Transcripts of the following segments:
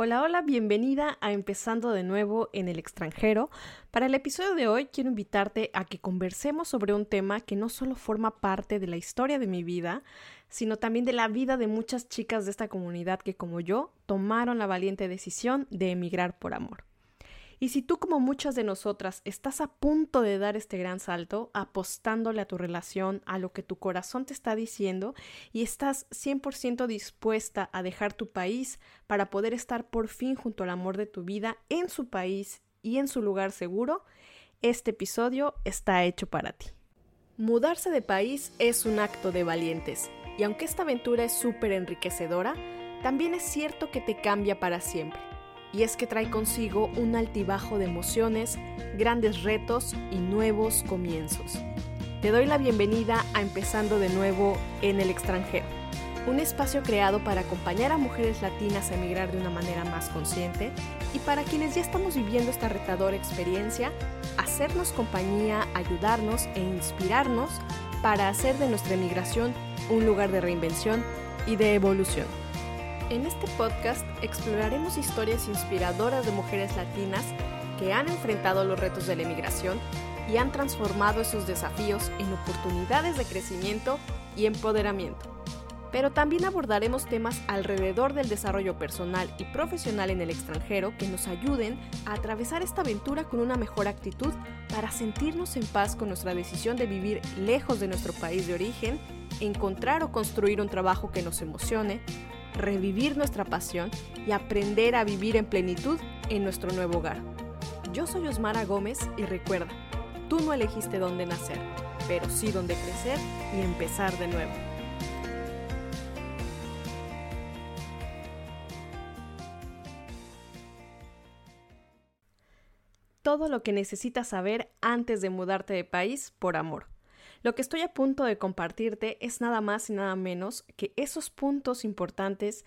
Hola, hola, bienvenida a Empezando de nuevo en el extranjero. Para el episodio de hoy quiero invitarte a que conversemos sobre un tema que no solo forma parte de la historia de mi vida, sino también de la vida de muchas chicas de esta comunidad que como yo tomaron la valiente decisión de emigrar por amor. Y si tú, como muchas de nosotras, estás a punto de dar este gran salto, apostándole a tu relación, a lo que tu corazón te está diciendo, y estás 100% dispuesta a dejar tu país para poder estar por fin junto al amor de tu vida en su país y en su lugar seguro, este episodio está hecho para ti. Mudarse de país es un acto de valientes, y aunque esta aventura es súper enriquecedora, también es cierto que te cambia para siempre y es que trae consigo un altibajo de emociones, grandes retos y nuevos comienzos. Te doy la bienvenida a Empezando de nuevo en el extranjero, un espacio creado para acompañar a mujeres latinas a emigrar de una manera más consciente y para quienes ya estamos viviendo esta retadora experiencia, hacernos compañía, ayudarnos e inspirarnos para hacer de nuestra emigración un lugar de reinvención y de evolución. En este podcast exploraremos historias inspiradoras de mujeres latinas que han enfrentado los retos de la emigración y han transformado esos desafíos en oportunidades de crecimiento y empoderamiento. Pero también abordaremos temas alrededor del desarrollo personal y profesional en el extranjero que nos ayuden a atravesar esta aventura con una mejor actitud para sentirnos en paz con nuestra decisión de vivir lejos de nuestro país de origen, encontrar o construir un trabajo que nos emocione, revivir nuestra pasión y aprender a vivir en plenitud en nuestro nuevo hogar. Yo soy Osmara Gómez y recuerda, tú no elegiste dónde nacer, pero sí dónde crecer y empezar de nuevo. Todo lo que necesitas saber antes de mudarte de país por amor. Lo que estoy a punto de compartirte es nada más y nada menos que esos puntos importantes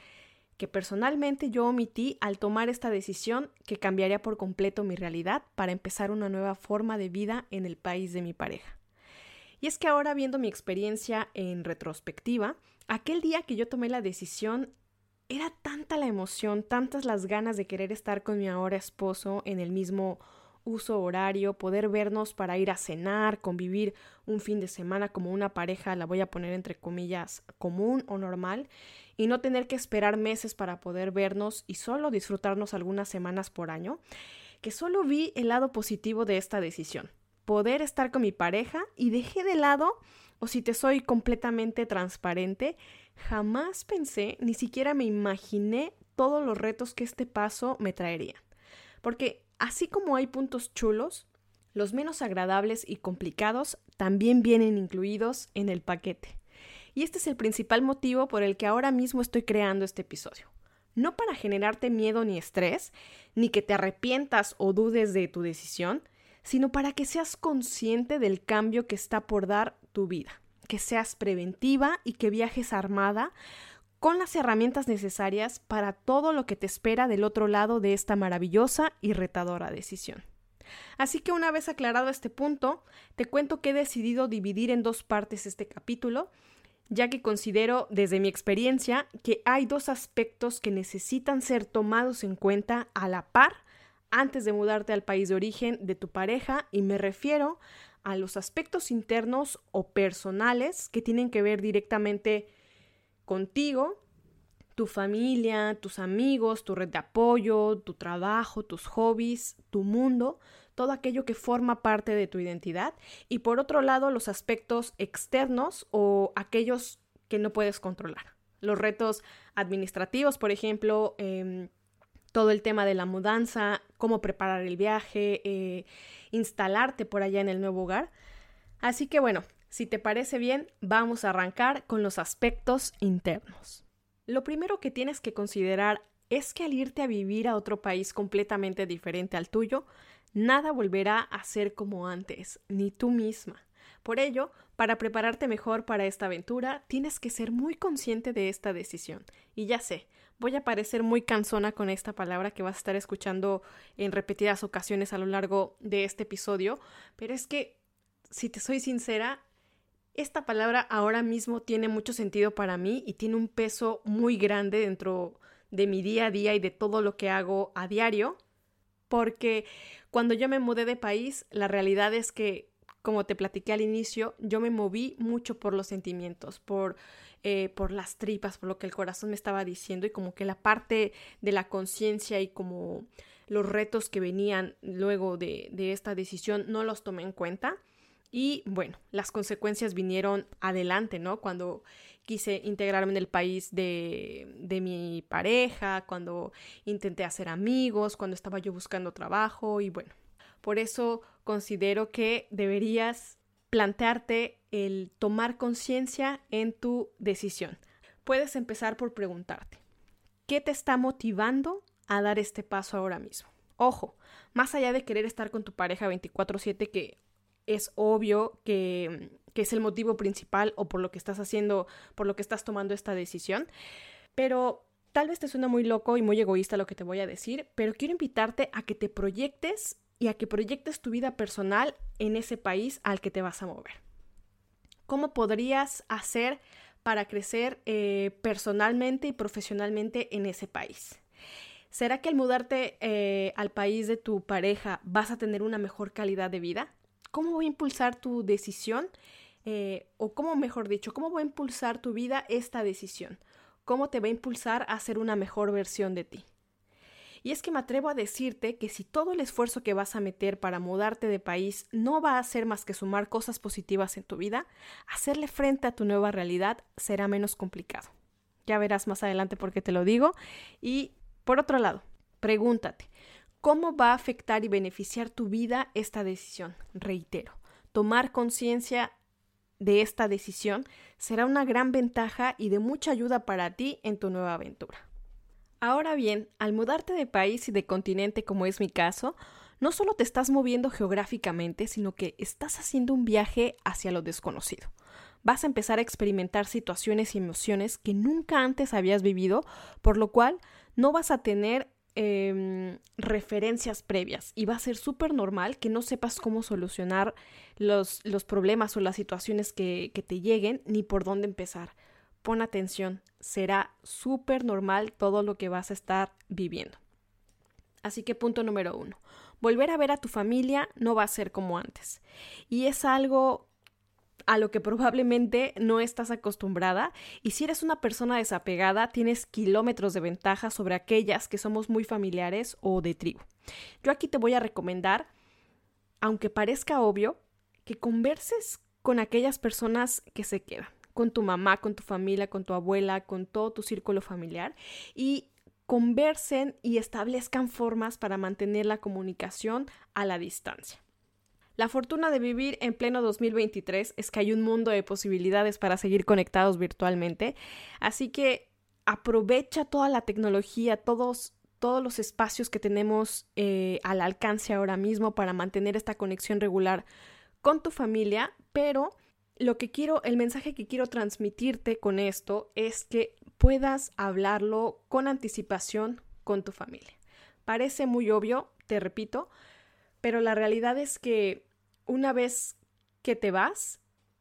que personalmente yo omití al tomar esta decisión que cambiaría por completo mi realidad para empezar una nueva forma de vida en el país de mi pareja. Y es que ahora viendo mi experiencia en retrospectiva, aquel día que yo tomé la decisión era tanta la emoción, tantas las ganas de querer estar con mi ahora esposo en el mismo uso horario, poder vernos para ir a cenar, convivir un fin de semana como una pareja, la voy a poner entre comillas, común o normal, y no tener que esperar meses para poder vernos y solo disfrutarnos algunas semanas por año, que solo vi el lado positivo de esta decisión, poder estar con mi pareja y dejé de lado, o si te soy completamente transparente, jamás pensé, ni siquiera me imaginé todos los retos que este paso me traería. Porque Así como hay puntos chulos, los menos agradables y complicados también vienen incluidos en el paquete. Y este es el principal motivo por el que ahora mismo estoy creando este episodio. No para generarte miedo ni estrés, ni que te arrepientas o dudes de tu decisión, sino para que seas consciente del cambio que está por dar tu vida, que seas preventiva y que viajes armada con las herramientas necesarias para todo lo que te espera del otro lado de esta maravillosa y retadora decisión. Así que una vez aclarado este punto, te cuento que he decidido dividir en dos partes este capítulo, ya que considero desde mi experiencia que hay dos aspectos que necesitan ser tomados en cuenta a la par antes de mudarte al país de origen de tu pareja y me refiero a los aspectos internos o personales que tienen que ver directamente contigo, tu familia, tus amigos, tu red de apoyo, tu trabajo, tus hobbies, tu mundo, todo aquello que forma parte de tu identidad. Y por otro lado, los aspectos externos o aquellos que no puedes controlar. Los retos administrativos, por ejemplo, em, todo el tema de la mudanza, cómo preparar el viaje, eh, instalarte por allá en el nuevo hogar. Así que bueno, si te parece bien, vamos a arrancar con los aspectos internos. Lo primero que tienes que considerar es que al irte a vivir a otro país completamente diferente al tuyo, nada volverá a ser como antes, ni tú misma. Por ello, para prepararte mejor para esta aventura, tienes que ser muy consciente de esta decisión. Y ya sé, voy a parecer muy cansona con esta palabra que vas a estar escuchando en repetidas ocasiones a lo largo de este episodio, pero es que, si te soy sincera, esta palabra ahora mismo tiene mucho sentido para mí y tiene un peso muy grande dentro de mi día a día y de todo lo que hago a diario, porque cuando yo me mudé de país, la realidad es que, como te platiqué al inicio, yo me moví mucho por los sentimientos, por, eh, por las tripas, por lo que el corazón me estaba diciendo y como que la parte de la conciencia y como los retos que venían luego de, de esta decisión no los tomé en cuenta. Y bueno, las consecuencias vinieron adelante, ¿no? Cuando quise integrarme en el país de, de, mi pareja, cuando intenté hacer amigos, cuando estaba yo buscando trabajo y bueno, por eso considero que deberías plantearte el tomar conciencia en tu decisión. Puedes empezar por preguntarte, ¿qué te está motivando a dar este paso ahora mismo? Ojo, más allá de querer estar con tu pareja 24/7, que es obvio que, que, es el motivo principal o por lo que estás haciendo, por lo que estás tomando esta decisión, pero tal vez te suena muy loco y muy egoísta lo que te voy a decir, pero quiero invitarte a que te proyectes y a que proyectes tu vida personal en ese país al que te vas a mover. ¿Cómo podrías hacer para crecer eh, personalmente y profesionalmente en ese país? ¿Será que al mudarte eh, al país de tu pareja vas a tener una mejor calidad de vida? ¿Cómo voy a impulsar tu decisión? Eh, o cómo, mejor dicho, ¿cómo voy a impulsar tu vida esta decisión? ¿Cómo te va a impulsar a ser una mejor versión de ti? Y es que me atrevo a decirte que si todo el esfuerzo que vas a meter para mudarte de país no va a ser más que sumar cosas positivas en tu vida, hacerle frente a tu nueva realidad será menos complicado. Ya verás más adelante por qué te lo digo. Y por otro lado, pregúntate, ¿cómo va a afectar y beneficiar tu vida esta decisión? Reitero, tomar conciencia de esta decisión será una gran ventaja y de mucha ayuda para ti en tu nueva aventura. Ahora bien, al mudarte de país y de continente como es mi caso, no solo te estás moviendo geográficamente, sino que estás haciendo un viaje hacia lo desconocido. Vas a empezar a experimentar situaciones y emociones que nunca antes habías vivido, por lo cual no vas a tener em, referencias previas y va a ser súper normal que no sepas cómo solucionar los, los problemas o las situaciones que, que te lleguen ni por dónde empezar pon atención, será súper normal todo lo que vas a estar viviendo. Así que punto número uno, volver a ver a tu familia no va a ser como antes. Y es algo a lo que probablemente no estás acostumbrada y si eres una persona desapegada tienes kilómetros de ventaja sobre aquellas que somos muy familiares o de tribu. Yo aquí te voy a recomendar, aunque parezca obvio, que converses con aquellas personas que se quedan con tu mamá, con tu familia, con tu abuela, con todo tu círculo familiar y conversen y establezcan formas para mantener la comunicación a la distancia. La fortuna de vivir en pleno 2023 es que hay un mundo de posibilidades para seguir conectados virtualmente, así que aprovecha toda la tecnología, todos, todos los espacios que tenemos eh, al alcance ahora mismo para mantener esta conexión regular con tu familia, pero lo que quiero, el mensaje que quiero transmitirte con esto es que puedas hablarlo con anticipación con tu familia. Parece muy obvio, te repito, pero la realidad es que una vez que te vas,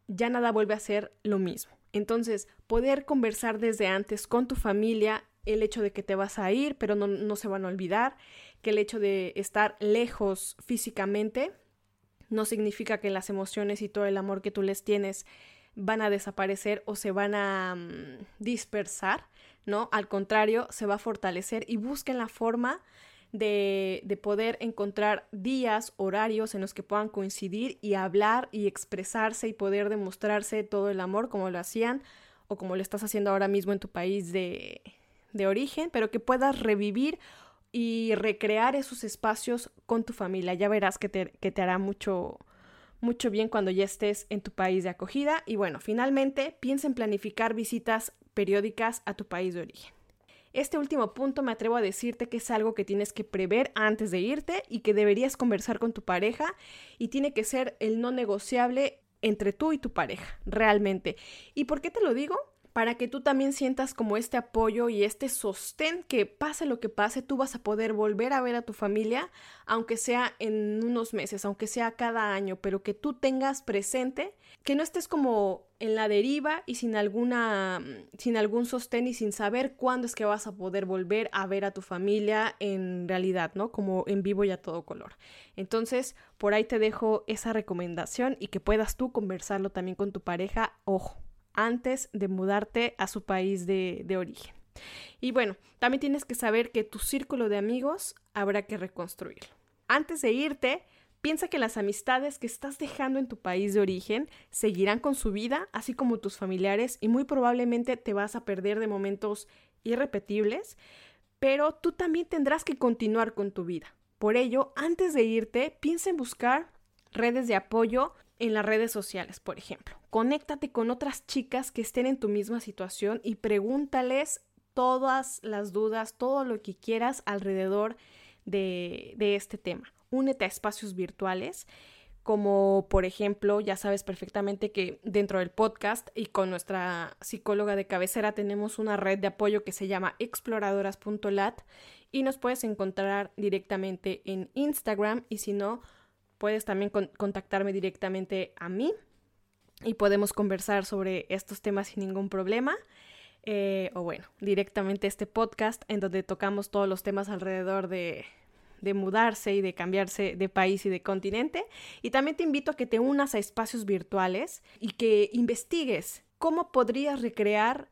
ya nada vuelve a ser lo mismo. Entonces, poder conversar desde antes con tu familia, el hecho de que te vas a ir, pero no, no se van a olvidar, que el hecho de estar lejos físicamente no significa que las emociones y todo el amor que tú les tienes van a desaparecer o se van a mm, dispersar, ¿no? Al contrario, se va a fortalecer y busquen la forma de, de, poder encontrar días, horarios en los que puedan coincidir y hablar y expresarse y poder demostrarse todo el amor como lo hacían o como lo estás haciendo ahora mismo en tu país de, de origen, pero que puedas revivir y recrear esos espacios con tu familia. Ya verás que te, que te hará mucho, mucho bien cuando ya estés en tu país de acogida. Y bueno, finalmente, piensa en planificar visitas periódicas a tu país de origen. Este último punto me atrevo a decirte que es algo que tienes que prever antes de irte y que deberías conversar con tu pareja y tiene que ser el no negociable entre tú y tu pareja, realmente. ¿Y por qué te lo digo? Para que tú también sientas como este apoyo y este sostén que pase lo que pase, tú vas a poder volver a ver a tu familia, aunque sea en unos meses, aunque sea cada año, pero que tú tengas presente, que no estés como en la deriva y sin alguna sin algún sostén y sin saber cuándo es que vas a poder volver a ver a tu familia en realidad, ¿no? Como en vivo y a todo color. Entonces, por ahí te dejo esa recomendación y que puedas tú conversarlo también con tu pareja, ojo, antes de mudarte a su país de, origen. Y bueno, también tienes que saber que tu círculo de amigos habrá que reconstruirlo. Antes de irte, piensa que las amistades que estás dejando en tu país de origen seguirán con su vida, así como tus familiares, y muy probablemente te vas a perder de momentos irrepetibles, pero tú también tendrás que continuar con tu vida. Por ello, antes de irte, piensa en buscar redes de apoyo en las redes sociales, por ejemplo. Conéctate con otras chicas que estén en tu misma situación y pregúntales todas las dudas, todo lo que quieras alrededor de, este tema. Únete a espacios virtuales como por ejemplo, ya sabes perfectamente que dentro del podcast y con nuestra psicóloga de cabecera tenemos una red de apoyo que se llama exploradoras.lat y nos puedes encontrar directamente en Instagram y si no, puedes también contactarme directamente a mí y podemos conversar sobre estos temas sin ningún problema. Eh, o bueno, directamente este podcast en donde tocamos todos los temas alrededor de, mudarse y de cambiarse de país y de continente. Y también te invito a que te unas a espacios virtuales y que investigues cómo podrías recrear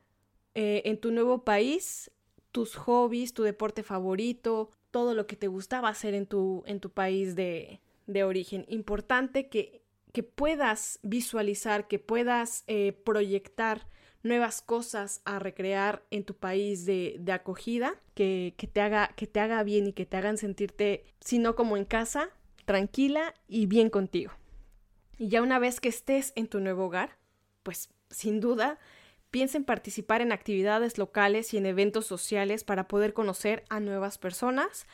eh, en tu nuevo país tus hobbies, tu deporte favorito, todo lo que te gustaba hacer en tu, en tu país de, de origen. Importante que, que puedas visualizar, que puedas eh, proyectar nuevas cosas a recrear en tu país de, de acogida, que, que, te haga, que te haga bien y que te hagan sentirte, si no como en casa, tranquila y bien contigo. Y ya una vez que estés en tu nuevo hogar, pues sin duda, piensa en participar en actividades locales y en eventos sociales para poder conocer a nuevas personas,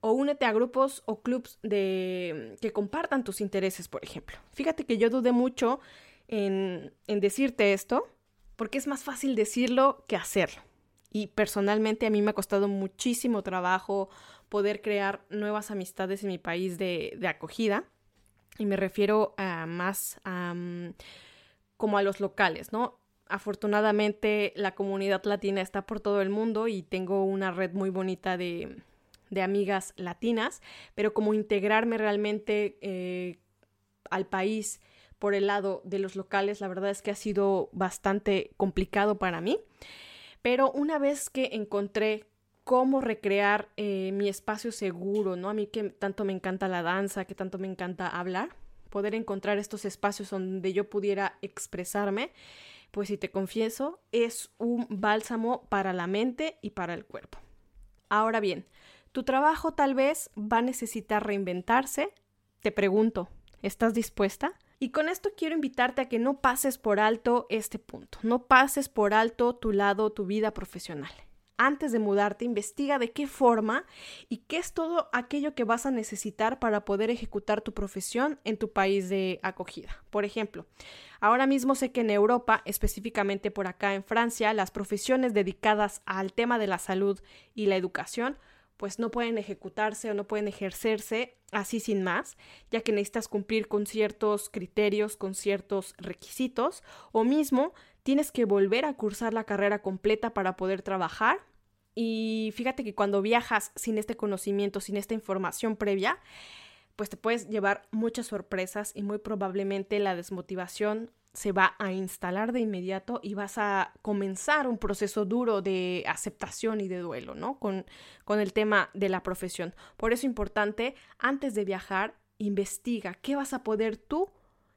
o únete a grupos o clubs de, que compartan tus intereses, por ejemplo. Fíjate que yo dudé mucho en, decirte esto, porque es más fácil decirlo que hacerlo. Y personalmente a mí me ha costado muchísimo trabajo poder crear nuevas amistades en mi país de, acogida. Y me refiero a más a, como a los locales, ¿no? Afortunadamente la comunidad latina está por todo el mundo y tengo una red muy bonita de, de amigas latinas, pero como integrarme realmente eh, al país por el lado de los locales, la verdad es que ha sido bastante complicado para mí. Pero una vez que encontré cómo recrear eh, mi espacio seguro, ¿no? A mí que tanto me encanta la danza, que tanto me encanta hablar, poder encontrar estos espacios donde yo pudiera expresarme, pues si te confieso, es un bálsamo para la mente y para el cuerpo. Ahora bien, tu trabajo tal vez va a necesitar reinventarse. Te pregunto, ¿estás dispuesta? Y con esto quiero invitarte a que no pases por alto este punto, no pases por alto tu lado, tu vida profesional. Antes de mudarte, investiga de qué forma y qué es todo aquello que vas a necesitar para poder ejecutar tu profesión en tu país de acogida. Por ejemplo, ahora mismo sé que en Europa, específicamente por acá en Francia, las profesiones dedicadas al tema de la salud y la educación pues no pueden ejecutarse o no pueden ejercerse así sin más, ya que necesitas cumplir con ciertos criterios, con ciertos requisitos, o mismo tienes que volver a cursar la carrera completa para poder trabajar. Y fíjate que cuando viajas sin este conocimiento, sin esta información previa, pues te puedes llevar muchas sorpresas y muy probablemente la desmotivación se va a instalar de inmediato y vas a comenzar un proceso duro de aceptación y de duelo, ¿no? Con, con el tema de la profesión. Por eso es importante, antes de viajar, investiga qué vas a poder tú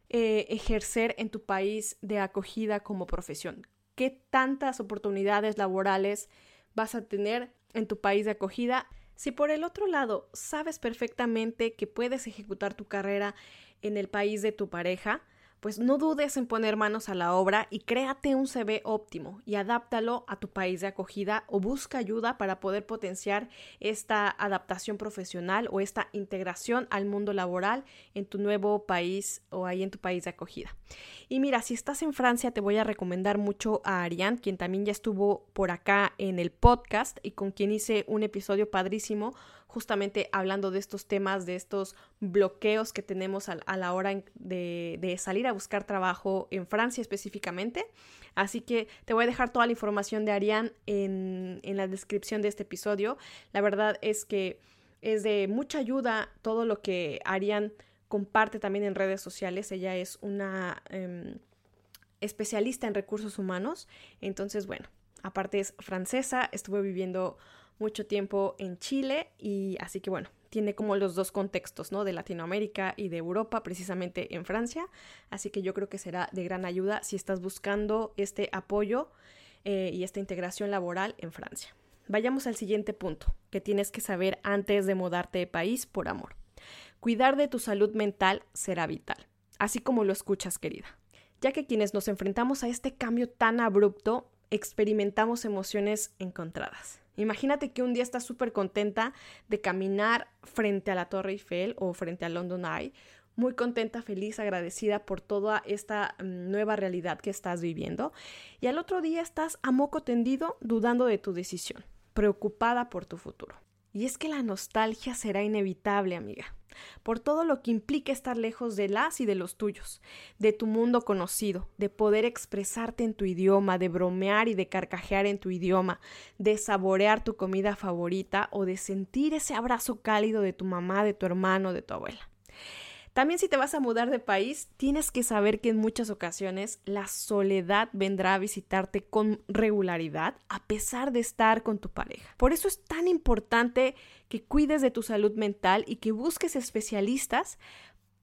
eh, ejercer en tu país de acogida como profesión. ¿Qué tantas oportunidades laborales vas a tener en tu país de acogida? Si por el otro lado sabes perfectamente que puedes ejecutar tu carrera en el país de tu pareja, pues no dudes en poner manos a la obra y créate un CV óptimo y adáptalo a tu país de acogida o busca ayuda para poder potenciar esta adaptación profesional o esta integración al mundo laboral en tu nuevo país o ahí en tu país de acogida. Y mira, si estás en Francia, te voy a recomendar mucho a Ariane, quien también ya estuvo por acá en el podcast y con quien hice un episodio padrísimo justamente hablando de estos temas, de estos bloqueos que tenemos a, la hora de, salir a buscar trabajo en Francia específicamente. Así que te voy a dejar toda la información de Ariane en, en la descripción de este episodio. La verdad es que es de mucha ayuda todo lo que Ariane comparte también en redes sociales. Ella es una em, especialista en recursos humanos. Entonces, bueno, aparte es francesa, estuve viviendo mucho tiempo en Chile y así que bueno, tiene como los dos contextos, ¿no? De Latinoamérica y de Europa, precisamente en Francia. Así que yo creo que será de gran ayuda si estás buscando este apoyo eh, y esta integración laboral en Francia. Vayamos al siguiente punto que tienes que saber antes de mudarte de país por amor. Cuidar de tu salud mental será vital, así como lo escuchas, querida, ya que quienes nos enfrentamos a este cambio tan abrupto experimentamos emociones encontradas. Imagínate que un día estás súper contenta de caminar frente a la Torre Eiffel o frente a London Eye, muy contenta, feliz, agradecida por toda esta mm, nueva realidad que estás viviendo, y al otro día estás a moco tendido dudando de tu decisión, preocupada por tu futuro. Y es que la nostalgia será inevitable, amiga, por todo lo que implica estar lejos de las y de los tuyos, de tu mundo conocido, de poder expresarte en tu idioma, de bromear y de carcajear en tu idioma, de saborear tu comida favorita o de sentir ese abrazo cálido de tu mamá, de tu hermano, de tu abuela. También si te vas a mudar de país, tienes que saber que en muchas ocasiones la soledad vendrá a visitarte con regularidad a pesar de estar con tu pareja. Por eso es tan importante que cuides de tu salud mental y que busques especialistas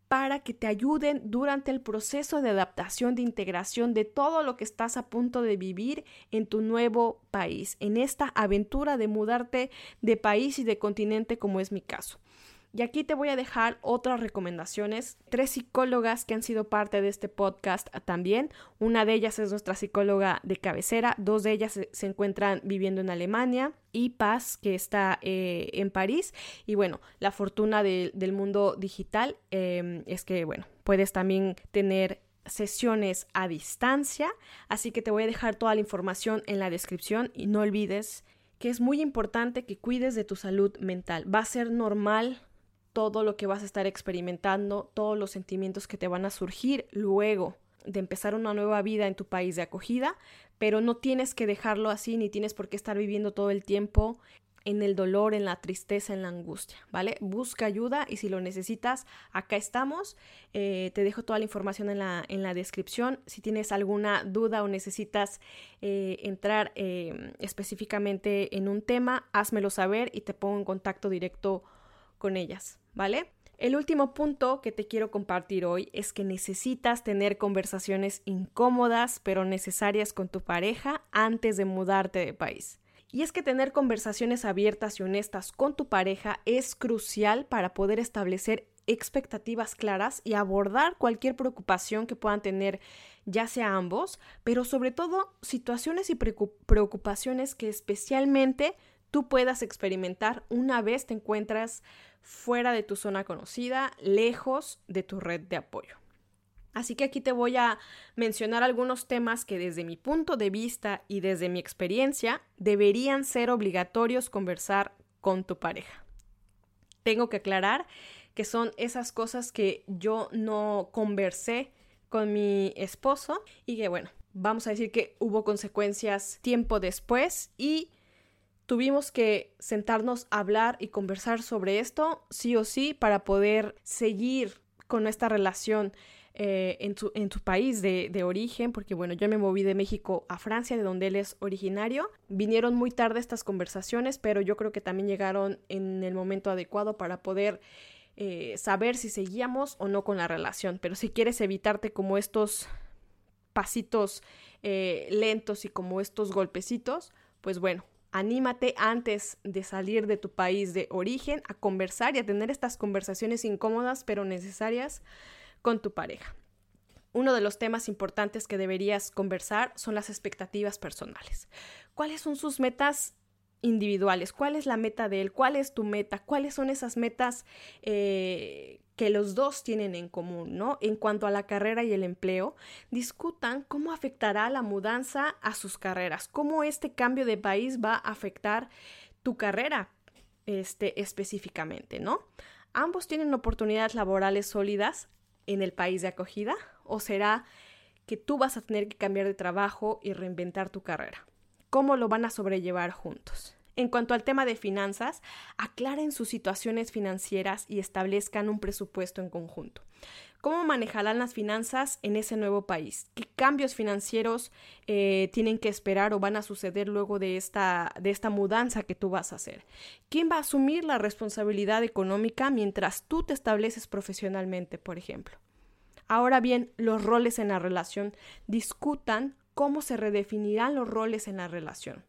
para que te ayuden durante el proceso de adaptación, de integración de todo lo que estás a punto de vivir en tu nuevo país, en esta aventura de mudarte de país y de continente como es mi caso. Y aquí te voy a dejar otras recomendaciones. Tres psicólogas que han sido parte de este podcast también. Una de ellas es nuestra psicóloga de cabecera. Dos de ellas se, encuentran viviendo en Alemania. Y Paz, que está eh, en París. Y bueno, la fortuna del mundo digital em, es que, bueno, puedes también tener sesiones a distancia. Así que te voy a dejar toda la información en la descripción. Y no olvides que es muy importante que cuides de tu salud mental. Va a ser normal todo lo que vas a estar experimentando, todos los sentimientos que te van a surgir luego de empezar una nueva vida en tu país de acogida, pero no tienes que dejarlo así ni tienes por qué estar viviendo todo el tiempo en el dolor, en la tristeza, en la angustia, ¿vale? Busca ayuda y si lo necesitas, acá estamos. Eh, te dejo toda la información en la, en la, descripción. Si tienes alguna duda o necesitas eh, entrar eh, específicamente en un tema, házmelo saber y te pongo en contacto directo con ellas, ¿vale? El último punto que te quiero compartir hoy es que necesitas tener conversaciones incómodas pero necesarias con tu pareja antes de mudarte de país. Y es que tener conversaciones abiertas y honestas con tu pareja es crucial para poder establecer expectativas claras y abordar cualquier preocupación que puedan tener ya sea ambos, pero sobre todo situaciones y preocupaciones que especialmente tú puedas experimentar una vez te encuentras fuera de tu zona conocida, lejos de tu red de apoyo. Así que aquí te voy a mencionar algunos temas que desde mi punto de vista y desde mi experiencia deberían ser obligatorios conversar con tu pareja. Tengo que aclarar que son esas cosas que yo no conversé con mi esposo y que bueno, vamos a decir que hubo consecuencias tiempo después y tuvimos que sentarnos a hablar y conversar sobre esto, sí o sí, para poder seguir con esta relación eh, en, tu, en, país de, de, origen, porque bueno, yo me moví de México a Francia, de donde él es originario. Vinieron muy tarde estas conversaciones, pero yo creo que también llegaron en el momento adecuado para poder eh, saber si seguíamos o no con la relación. Pero si quieres evitarte como estos pasitos eh, lentos y como estos golpecitos, pues bueno, Anímate antes de salir de tu país de origen a conversar y a tener estas conversaciones incómodas pero necesarias con tu pareja. uno de los temas importantes que deberías conversar son las expectativas personales. ¿Cuáles son sus metas individuales? ¿Cuál es la meta de él? ¿Cuál es tu meta? ¿Cuáles son esas metas eh, que los dos tienen en común, ¿no? En cuanto a la carrera y el empleo, discutan cómo afectará la mudanza a sus carreras, cómo este cambio de país va a afectar tu carrera este, específicamente, ¿no? Ambos tienen oportunidades laborales sólidas en el país de acogida o será que tú vas a tener que cambiar de trabajo y reinventar tu carrera. ¿Cómo lo van a sobrellevar juntos? En cuanto al tema de finanzas, aclaren sus situaciones financieras y establezcan un presupuesto en conjunto. ¿Cómo manejarán las finanzas en ese nuevo país? ¿Qué cambios financieros eh, tienen que esperar o van a suceder luego de esta, de esta mudanza que tú vas a hacer? ¿Quién va a asumir la responsabilidad económica mientras tú te estableces profesionalmente, por ejemplo? Ahora bien, los roles en la relación. Discutan cómo se redefinirán los roles en la relación.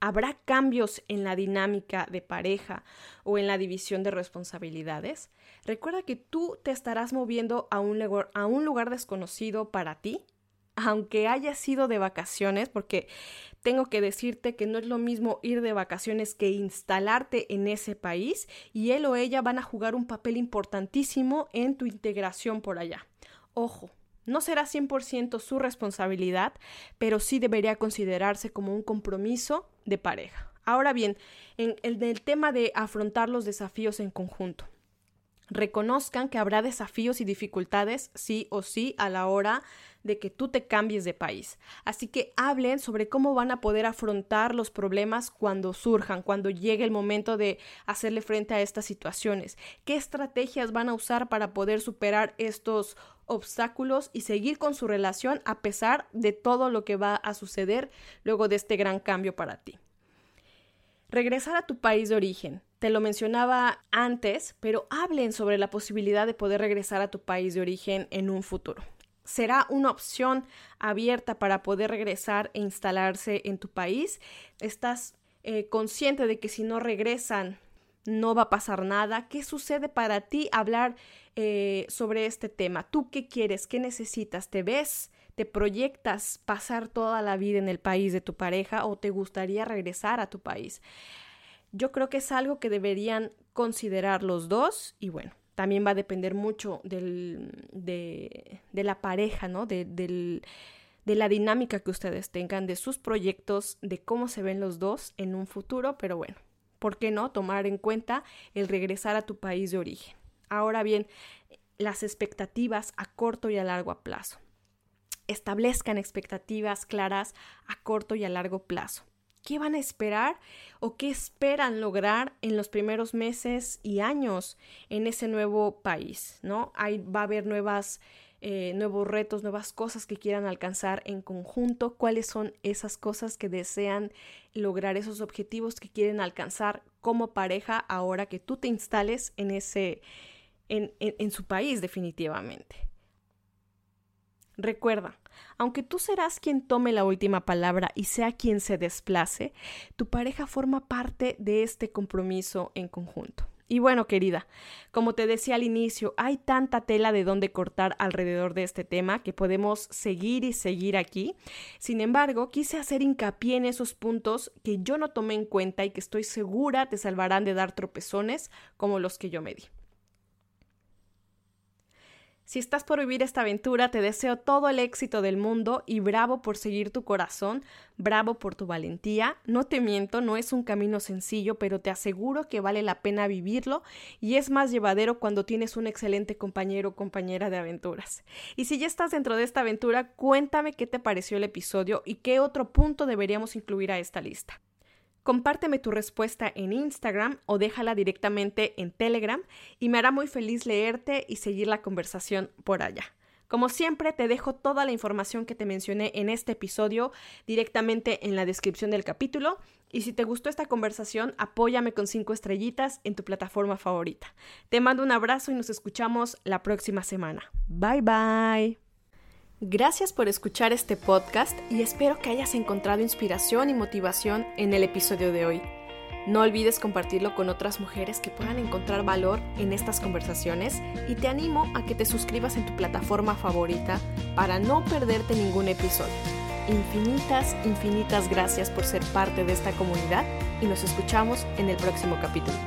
¿Habrá cambios en la dinámica de pareja o en la división de responsabilidades? Recuerda que tú te estarás moviendo a un, lugar, desconocido para ti, aunque hayas sido de vacaciones, porque tengo que decirte que no es lo mismo ir de vacaciones que instalarte en ese país y él o ella van a jugar un papel importantísimo en tu integración por allá. Ojo, no será 100% su responsabilidad, pero sí debería considerarse como un compromiso de pareja. Ahora bien, en el, tema de afrontar los desafíos en conjunto. Reconozcan que habrá desafíos y dificultades sí o sí a la hora de que tú te cambies de país. Así que hablen sobre cómo van a poder afrontar los problemas cuando surjan, cuando llegue el momento de hacerle frente a estas situaciones. ¿Qué estrategias van a usar para poder superar estos obstáculos y seguir con su relación a pesar de todo lo que va a suceder luego de este gran cambio para ti. Regresar a tu país de origen. Te lo mencionaba antes, pero hablen sobre la posibilidad de poder regresar a tu país de origen en un futuro. ¿Será una opción abierta para poder regresar e instalarse en tu país? ¿Estás eh, consciente de que si no regresan no va a pasar nada. ¿Qué sucede para ti hablar eh, sobre este tema? ¿Tú qué quieres? ¿Qué necesitas? ¿Te ves? ¿Te proyectas pasar toda la vida en el país de tu pareja o te gustaría regresar a tu país? Yo creo que es algo que deberían considerar los dos y bueno, también va a depender mucho del, de, la pareja, ¿no? De, de la dinámica que ustedes tengan, de sus proyectos, de cómo se ven los dos en un futuro, pero bueno, ¿por qué no tomar en cuenta el regresar a tu país de origen? Ahora bien, las expectativas a corto y a largo plazo. Establezcan expectativas claras a corto y a largo plazo. ¿Qué van a esperar o qué esperan lograr en los primeros meses y años en ese nuevo país? ¿no? Ahí va a haber nuevas eh, nuevos retos, nuevas cosas que quieran alcanzar en conjunto, cuáles son esas cosas que desean lograr, esos objetivos que quieren alcanzar como pareja ahora que tú te instales en ese, en, en su país definitivamente. Recuerda, aunque tú serás quien tome la última palabra y sea quien se desplace, tu pareja forma parte de este compromiso en conjunto. Y bueno, querida, como te decía al inicio, hay tanta tela de dónde cortar alrededor de este tema que podemos seguir y seguir aquí. Sin embargo, quise hacer hincapié en esos puntos que yo no tomé en cuenta y que estoy segura te salvarán de dar tropezones como los que yo me di. Si estás por vivir esta aventura, te deseo todo el éxito del mundo y bravo por seguir tu corazón, bravo por tu valentía. No te miento, no es un camino sencillo, pero te aseguro que vale la pena vivirlo y es más llevadero cuando tienes un excelente compañero o compañera de aventuras. Y si ya estás dentro de esta aventura, cuéntame qué te pareció el episodio y qué otro punto deberíamos incluir a esta lista. Compárteme tu respuesta en Instagram o déjala directamente en Telegram y me hará muy feliz leerte y seguir la conversación por allá. Como siempre, te dejo toda la información que te mencioné en este episodio directamente en la descripción del capítulo. Y si te gustó esta conversación, apóyame con cinco estrellitas en tu plataforma favorita. Te mando un abrazo y nos escuchamos la próxima semana. Bye bye. Gracias por escuchar este podcast y espero que hayas encontrado inspiración y motivación en el episodio de hoy. No olvides compartirlo con otras mujeres que puedan encontrar valor en estas conversaciones y te animo a que te suscribas en tu plataforma favorita para no perderte ningún episodio. Infinitas, infinitas gracias por ser parte de esta comunidad y nos escuchamos en el próximo capítulo.